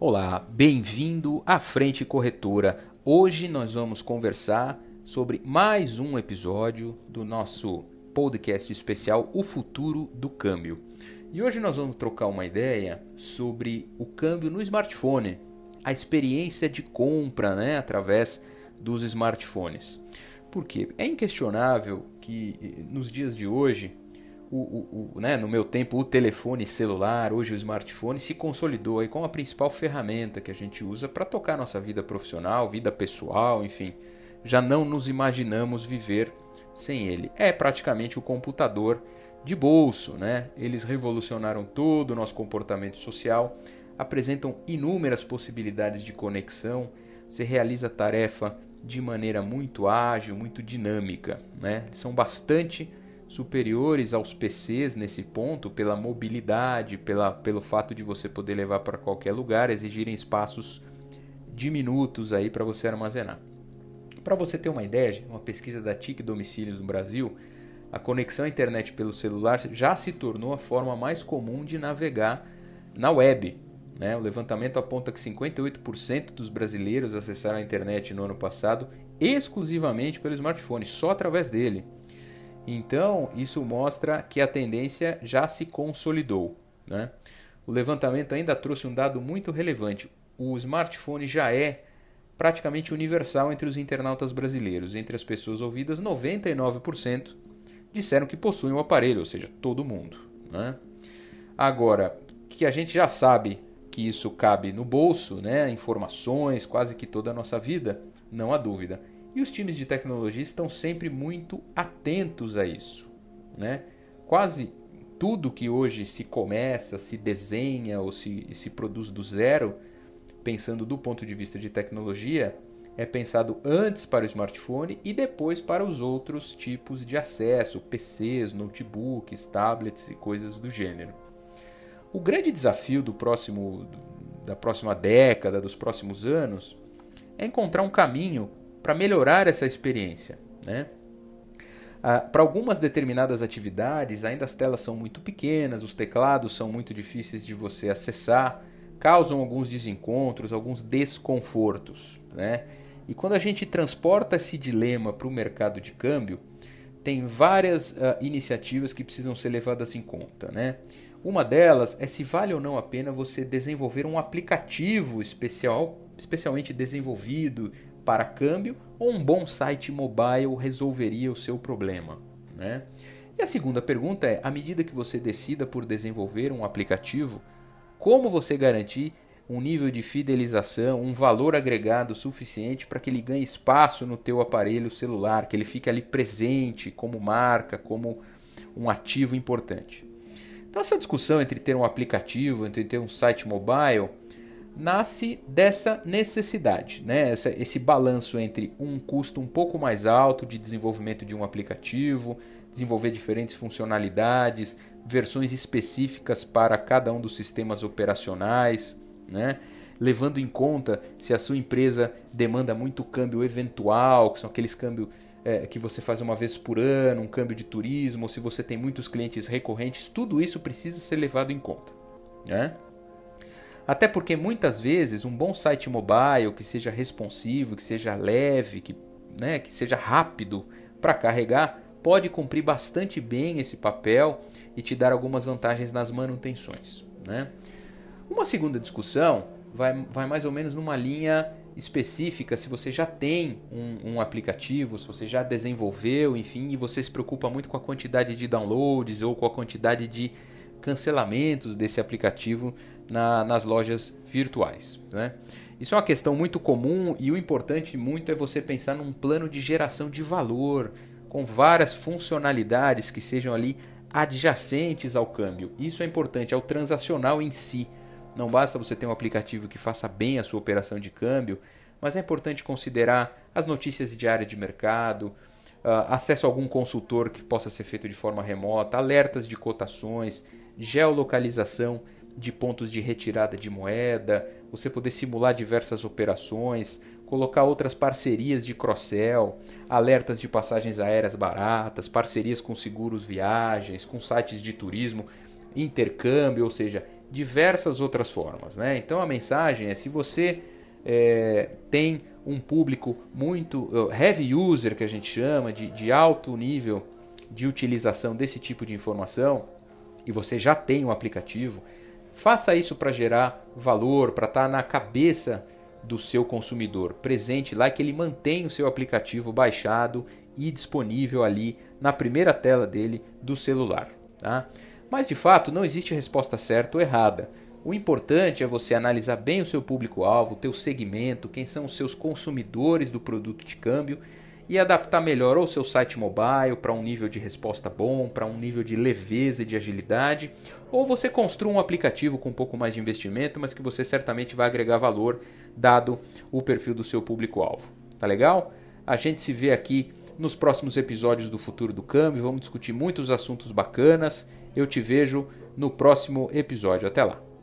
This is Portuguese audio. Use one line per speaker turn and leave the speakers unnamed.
Olá, bem-vindo à Frente Corretora. Hoje nós vamos conversar sobre mais um episódio do nosso podcast especial O Futuro do Câmbio. E hoje nós vamos trocar uma ideia sobre o câmbio no smartphone, a experiência de compra né, através dos smartphones. Porque é inquestionável que eh, nos dias de hoje o, o, o, né, no meu tempo, o telefone celular, hoje o smartphone, se consolidou aí como a principal ferramenta que a gente usa para tocar nossa vida profissional, vida pessoal, enfim. Já não nos imaginamos viver sem ele. É praticamente o computador de bolso, né? Eles revolucionaram todo o nosso comportamento social, apresentam inúmeras possibilidades de conexão, você realiza a tarefa de maneira muito ágil, muito dinâmica, né? São bastante superiores aos PCs nesse ponto pela mobilidade, pela, pelo fato de você poder levar para qualquer lugar, exigirem espaços diminutos aí para você armazenar. Para você ter uma ideia, uma pesquisa da TIC Domicílios no Brasil, a conexão à internet pelo celular já se tornou a forma mais comum de navegar na web. Né? O levantamento aponta que 58% dos brasileiros acessaram a internet no ano passado exclusivamente pelo smartphone, só através dele. Então, isso mostra que a tendência já se consolidou. Né? O levantamento ainda trouxe um dado muito relevante: o smartphone já é praticamente universal entre os internautas brasileiros. Entre as pessoas ouvidas, 99% disseram que possuem o um aparelho, ou seja, todo mundo. Né? Agora, que a gente já sabe que isso cabe no bolso, né? informações, quase que toda a nossa vida, não há dúvida. E os times de tecnologia estão sempre muito atentos a isso. Né? Quase tudo que hoje se começa, se desenha ou se, se produz do zero, pensando do ponto de vista de tecnologia, é pensado antes para o smartphone e depois para os outros tipos de acesso, PCs, notebooks, tablets e coisas do gênero. O grande desafio do próximo, da próxima década, dos próximos anos, é encontrar um caminho para melhorar essa experiência. Né? Ah, para algumas determinadas atividades, ainda as telas são muito pequenas, os teclados são muito difíceis de você acessar, causam alguns desencontros, alguns desconfortos. Né? E quando a gente transporta esse dilema para o mercado de câmbio, tem várias uh, iniciativas que precisam ser levadas em conta. Né? Uma delas é se vale ou não a pena você desenvolver um aplicativo especial, especialmente desenvolvido para câmbio ou um bom site mobile resolveria o seu problema? Né? E a segunda pergunta é: à medida que você decida por desenvolver um aplicativo, como você garantir um nível de fidelização, um valor agregado suficiente para que ele ganhe espaço no teu aparelho celular, que ele fique ali presente como marca, como um ativo importante. Então essa discussão entre ter um aplicativo, entre ter um site mobile, nasce dessa necessidade, né? Essa, esse balanço entre um custo um pouco mais alto de desenvolvimento de um aplicativo, desenvolver diferentes funcionalidades, versões específicas para cada um dos sistemas operacionais, né? levando em conta se a sua empresa demanda muito câmbio eventual, que são aqueles câmbios é, que você faz uma vez por ano, um câmbio de turismo, ou se você tem muitos clientes recorrentes, tudo isso precisa ser levado em conta. Né? Até porque muitas vezes um bom site mobile que seja responsivo, que seja leve, que, né, que seja rápido para carregar, pode cumprir bastante bem esse papel e te dar algumas vantagens nas manutenções. Né? Uma segunda discussão vai, vai mais ou menos numa linha específica se você já tem um, um, aplicativo, se você já desenvolveu, enfim, e você se preocupa muito com a quantidade de downloads ou com a quantidade de cancelamentos desse aplicativo na, nas lojas virtuais. Né? Isso é uma questão muito comum e o importante muito é você pensar num plano de geração de valor com várias funcionalidades que sejam ali adjacentes ao câmbio. Isso é importante, ao transacional em si. Não basta você ter um aplicativo que faça bem a sua operação de câmbio, mas é importante considerar as notícias diárias de mercado, acesso a algum consultor que possa ser feito de forma remota, alertas de cotações, geolocalização de pontos de retirada de moeda, você poder simular diversas operações, colocar outras parcerias de cross-sell, alertas de passagens aéreas baratas, parcerias com seguros viagens, com sites de turismo, intercâmbio, ou seja, diversas outras formas. Né? Então a mensagem é se você é, tem um público muito uh, heavy user que a gente chama de, de alto nível de utilização desse tipo de informação e você já tem um aplicativo, faça isso para gerar valor, para estar tá na cabeça do seu consumidor, presente lá que ele mantém o seu aplicativo baixado e disponível ali na primeira tela dele do celular. Tá? Mas de fato não existe resposta certa ou errada. O importante é você analisar bem o seu público-alvo, o teu segmento, quem são os seus consumidores do produto de câmbio e adaptar melhor ou seu site mobile para um nível de resposta bom, para um nível de leveza e de agilidade, ou você construa um aplicativo com um pouco mais de investimento, mas que você certamente vai agregar valor dado o perfil do seu público-alvo. Tá legal? A gente se vê aqui nos próximos episódios do Futuro do Câmbio, vamos discutir muitos assuntos bacanas. Eu te vejo no próximo episódio. Até lá.